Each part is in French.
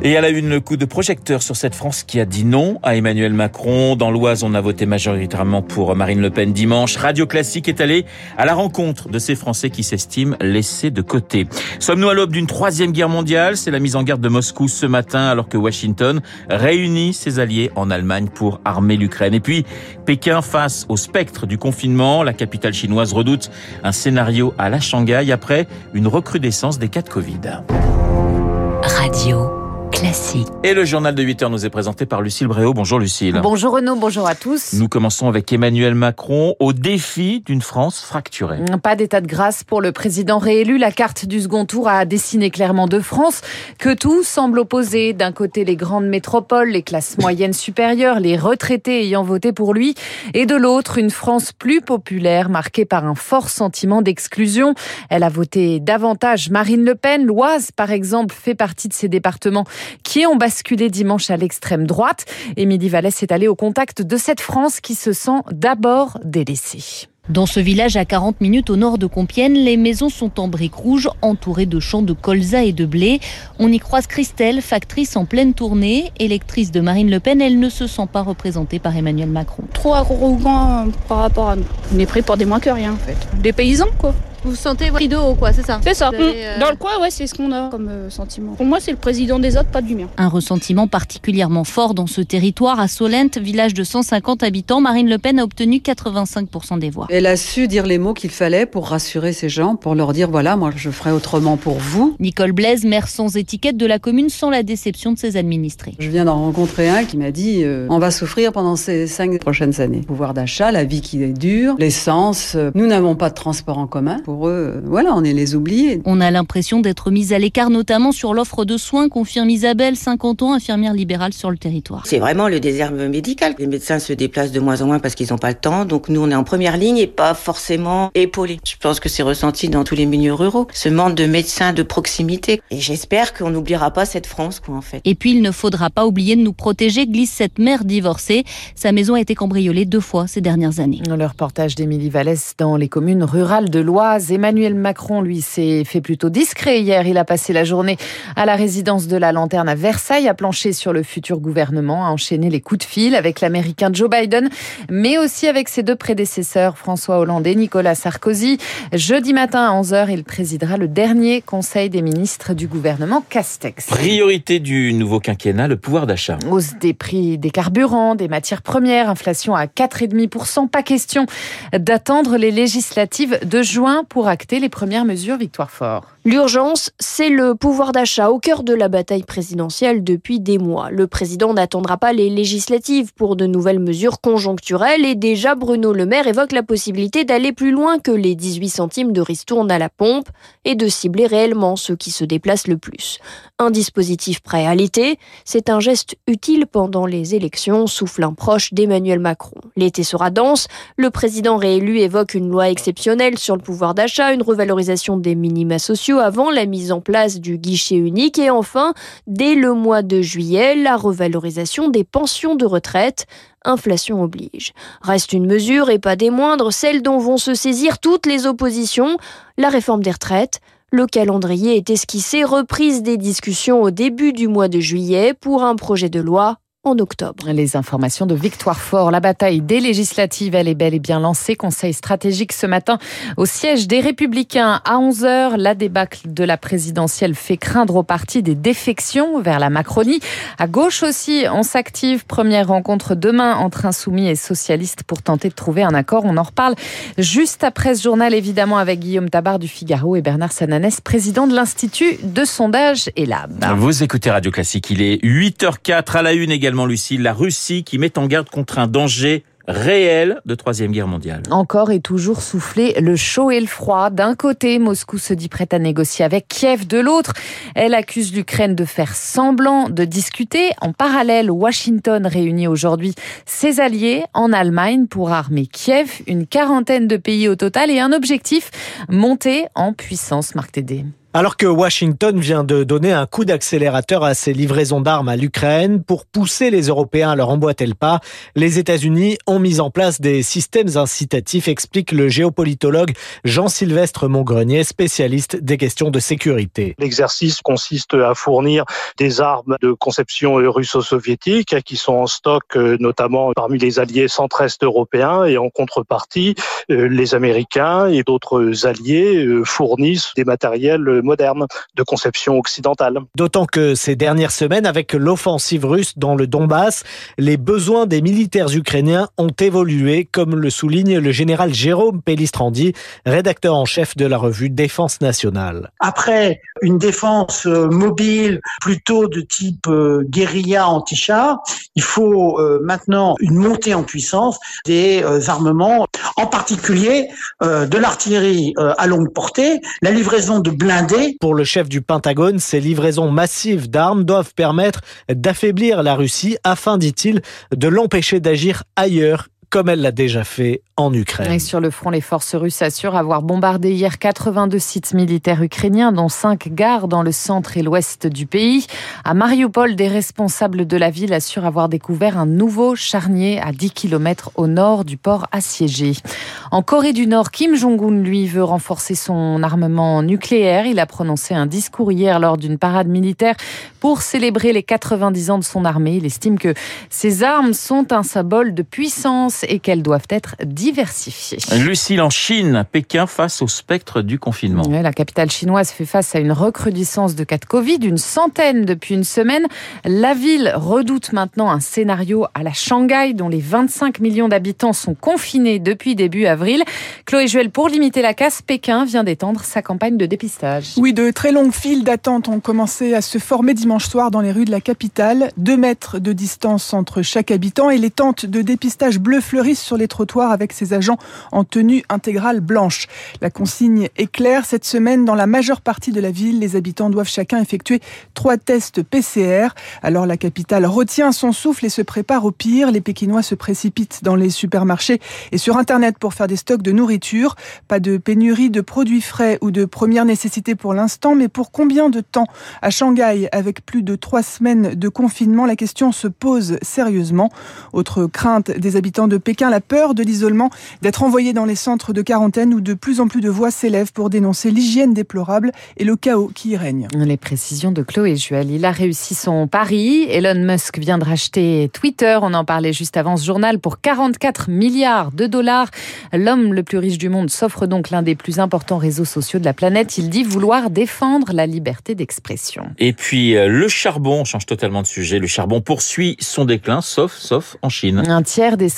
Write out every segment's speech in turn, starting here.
Et elle a eu le coup de projecteur sur cette France qui a dit non à Emmanuel Macron. Dans l'Oise, on a voté majoritairement pour Marine Le Pen dimanche. Radio Classique est allé à la rencontre de ces Français qui s'estiment laissés de côté. Sommes-nous à l'aube d'une troisième guerre mondiale? C'est la mise en garde de Moscou ce matin alors que Washington réunit ses alliés en Allemagne pour armer l'Ukraine. Et puis, Pékin face au spectre du confinement. La capitale chinoise redoute un scénario à la Shanghai après une recrudescence des cas de Covid. Radio classique. Et le journal de 8 heures nous est présenté par Lucille Bréau. Bonjour Lucille. Bonjour Renaud, bonjour à tous. Nous commençons avec Emmanuel Macron au défi d'une France fracturée. Pas d'état de grâce pour le président réélu. La carte du second tour a dessiné clairement deux France que tout semble opposer. D'un côté, les grandes métropoles, les classes moyennes supérieures, les retraités ayant voté pour lui. Et de l'autre, une France plus populaire, marquée par un fort sentiment d'exclusion. Elle a voté davantage Marine Le Pen. L'Oise, par exemple, fait partie de ces départements qui ont basculé dimanche à l'extrême droite. Émilie Vallès est allée au contact de cette France qui se sent d'abord délaissée. Dans ce village à 40 minutes au nord de Compiègne, les maisons sont en briques rouges, entourées de champs de colza et de blé. On y croise Christelle, factrice en pleine tournée. Électrice de Marine Le Pen, elle ne se sent pas représentée par Emmanuel Macron. Trop arrogant par rapport à nous. On est pris pour des moins que rien en fait. Des paysans quoi. Vous sentez pris de haut, quoi, c'est ça C'est ça. Euh, Dans le coin, ouais, c'est ce qu'on a comme euh, sentiment. Pour moi, c'est le président des autres, pas du mien. Un ressentiment particulièrement fort dans ce territoire. À Solent, village de 150 habitants, Marine Le Pen a obtenu 85% des voix. Elle a su dire les mots qu'il fallait pour rassurer ces gens, pour leur dire voilà, moi, je ferai autrement pour vous. Nicole Blaise, maire sans étiquette de la commune, sans la déception de ses administrés. Je viens d'en rencontrer un qui m'a dit euh, on va souffrir pendant ces cinq prochaines années. Pouvoir d'achat, la vie qui est dure, l'essence. nous n'avons pas de transport en commun. Pour eux, voilà, on est les oubliés. On a l'impression d'être mis à l'écart, notamment sur l'offre de soins, confirme Isabelle, 50 ans, infirmière libérale sur le territoire. C'est vraiment le désert médical. Les médecins se déplacent de moins en moins parce qu'ils n'ont pas le temps. Donc nous, on est en première ligne et pas forcément épaulés. Je pense que c'est ressenti dans tous les milieux ruraux. Ce manque de médecins de proximité. Et j'espère qu'on n'oubliera pas cette France, quoi, en fait. Et puis, il ne faudra pas oublier de nous protéger, glisse cette mère divorcée. Sa maison a été cambriolée deux fois ces dernières années. Le reportage d'Émilie Vallès dans les communes rurales de l'Oise. Emmanuel Macron, lui, s'est fait plutôt discret hier. Il a passé la journée à la résidence de la Lanterne à Versailles, à plancher sur le futur gouvernement, à enchaîner les coups de fil avec l'américain Joe Biden, mais aussi avec ses deux prédécesseurs, François Hollande et Nicolas Sarkozy. Jeudi matin à 11h, il présidera le dernier conseil des ministres du gouvernement Castex. Priorité du nouveau quinquennat, le pouvoir d'achat. Hausse des prix des carburants, des matières premières, inflation à 4,5%. Pas question d'attendre les législatives de juin pour acter les premières mesures Victoire Fort. L'urgence, c'est le pouvoir d'achat au cœur de la bataille présidentielle depuis des mois. Le président n'attendra pas les législatives pour de nouvelles mesures conjoncturelles et déjà Bruno Le Maire évoque la possibilité d'aller plus loin que les 18 centimes de ristourne à la pompe et de cibler réellement ceux qui se déplacent le plus. Un dispositif prêt à l'été, c'est un geste utile pendant les élections, souffle un proche d'Emmanuel Macron. L'été sera dense, le président réélu évoque une loi exceptionnelle sur le pouvoir d'achat, une revalorisation des minima sociaux avant la mise en place du guichet unique et enfin, dès le mois de juillet, la revalorisation des pensions de retraite. Inflation oblige. Reste une mesure, et pas des moindres, celle dont vont se saisir toutes les oppositions, la réforme des retraites. Le calendrier est esquissé, reprise des discussions au début du mois de juillet pour un projet de loi en octobre. Les informations de Victoire Fort. La bataille des législatives, elle est bel et bien lancée. Conseil stratégique ce matin au siège des Républicains à 11h. La débâcle de la présidentielle fait craindre au parti des défections vers la Macronie. À gauche aussi, on s'active. Première rencontre demain entre insoumis et socialistes pour tenter de trouver un accord. On en reparle juste après ce journal, évidemment, avec Guillaume Tabar du Figaro et Bernard Sananès, président de l'Institut de sondage ELAB. Vous écoutez Radio Classique. Il est 8h04 à la une également également, la Russie qui met en garde contre un danger réel de Troisième Guerre mondiale. Encore et toujours soufflé le chaud et le froid. D'un côté, Moscou se dit prête à négocier avec Kiev. De l'autre, elle accuse l'Ukraine de faire semblant de discuter. En parallèle, Washington réunit aujourd'hui ses alliés en Allemagne pour armer Kiev. Une quarantaine de pays au total et un objectif, monter en puissance, Marc Tédé. Alors que Washington vient de donner un coup d'accélérateur à ses livraisons d'armes à l'Ukraine pour pousser les Européens à leur emboîter le pas, les États-Unis ont mis en place des systèmes incitatifs, explique le géopolitologue Jean-Sylvestre Montgrenier, spécialiste des questions de sécurité. L'exercice consiste à fournir des armes de conception russo-soviétique qui sont en stock euh, notamment parmi les alliés centre-est européens et en contrepartie, euh, les Américains et d'autres alliés euh, fournissent des matériels modernes de conception occidentale. D'autant que ces dernières semaines, avec l'offensive russe dans le Donbass, les besoins des militaires ukrainiens ont évolué, comme le souligne le général Jérôme Pellistrandi, rédacteur en chef de la revue Défense nationale. Après une défense mobile plutôt de type guérilla anti-char, il faut euh, maintenant une montée en puissance des euh, armements, en particulier euh, de l'artillerie à longue portée, la livraison de blindés. Pour le chef du Pentagone, ces livraisons massives d'armes doivent permettre d'affaiblir la Russie afin, dit-il, de l'empêcher d'agir ailleurs comme elle l'a déjà fait en Ukraine. Et sur le front, les forces russes assurent avoir bombardé hier 82 sites militaires ukrainiens, dont 5 gares dans le centre et l'ouest du pays. À Mariupol, des responsables de la ville assurent avoir découvert un nouveau charnier à 10 km au nord du port assiégé. En Corée du Nord, Kim Jong-un, lui, veut renforcer son armement nucléaire. Il a prononcé un discours hier lors d'une parade militaire pour célébrer les 90 ans de son armée. Il estime que ces armes sont un symbole de puissance et qu'elles doivent être diversifiées. Lucille, en Chine, Pékin face au spectre du confinement. la capitale chinoise fait face à une recrudescence de cas de Covid, une centaine depuis une semaine. La ville redoute maintenant un scénario à la Shanghai, dont les 25 millions d'habitants sont confinés depuis début avril. Chloé Juel, pour limiter la casse, Pékin vient d'étendre sa campagne de dépistage. Oui, de très longues files d'attente ont commencé à se former dimanche soir dans les rues de la capitale. Deux mètres de distance entre chaque habitant et les tentes de dépistage bleu fleurissent sur les trottoirs avec ses agents en tenue intégrale blanche. La consigne est claire. Cette semaine, dans la majeure partie de la ville, les habitants doivent chacun effectuer trois tests PCR. Alors la capitale retient son souffle et se prépare au pire. Les Pékinois se précipitent dans les supermarchés et sur Internet pour faire des stocks de nourriture. Pas de pénurie de produits frais ou de première nécessité pour l'instant, mais pour combien de temps? À Shanghai, avec plus de trois semaines de confinement, la question se pose sérieusement. Autre crainte des habitants de Pékin, la peur de l'isolement, d'être envoyé dans les centres de quarantaine où de plus en plus de voix s'élèvent pour dénoncer l'hygiène déplorable et le chaos qui y règne. Les précisions de Chloé Juel. Il a réussi son pari. Elon Musk vient de racheter Twitter. On en parlait juste avant ce journal pour 44 milliards de dollars. L'homme le plus riche du monde s'offre donc l'un des plus importants réseaux sociaux de la planète. Il dit vouloir défendre la liberté d'expression. Et puis euh, le charbon, on change totalement de sujet. Le charbon poursuit son déclin, sauf, sauf en Chine. Un tiers des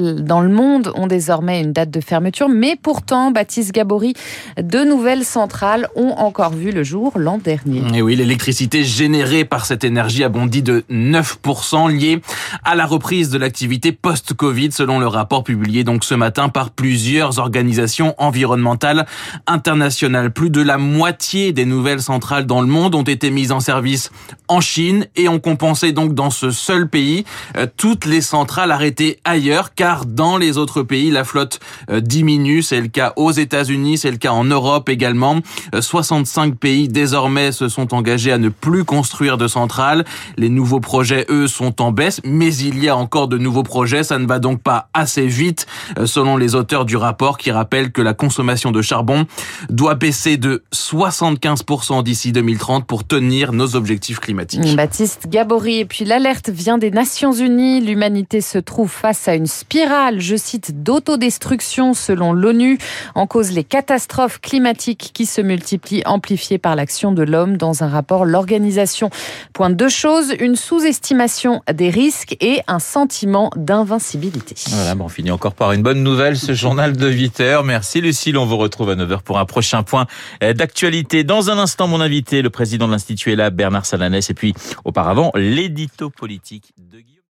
dans le monde ont désormais une date de fermeture, mais pourtant, Baptiste Gabory, de nouvelles centrales ont encore vu le jour l'an dernier. Et oui, l'électricité générée par cette énergie a bondi de 9% liée à la reprise de l'activité post-Covid, selon le rapport publié donc ce matin par plusieurs organisations environnementales internationales. Plus de la moitié des nouvelles centrales dans le monde ont été mises en service en Chine et ont compensé donc dans ce seul pays euh, toutes les centrales arrêtées ailleurs car dans les autres pays, la flotte euh, diminue. C'est le cas aux États-Unis, c'est le cas en Europe également. 65 euh, pays désormais se sont engagés à ne plus construire de centrales. Les nouveaux projets, eux, sont en baisse, mais il y a encore de nouveaux projets. Ça ne va donc pas assez vite, euh, selon les auteurs du rapport qui rappellent que la consommation de charbon doit baisser de 75% d'ici 2030 pour tenir nos objectifs climatiques. Baptiste Gabory, et puis l'alerte vient des Nations Unies. L'humanité se trouve face à une spirale, je cite, d'autodestruction selon l'ONU, en cause les catastrophes climatiques qui se multiplient, amplifiées par l'action de l'homme. Dans un rapport, l'organisation pointe deux choses, une sous-estimation des risques et un sentiment d'invincibilité. Voilà, bon, on finit encore par une bonne nouvelle, ce journal de 8 heures. Merci Lucille, on vous retrouve à 9 heures pour un prochain point d'actualité. Dans un instant, mon invité, le président de l'Institut est là, Bernard Salanès, et puis auparavant, l'édito politique de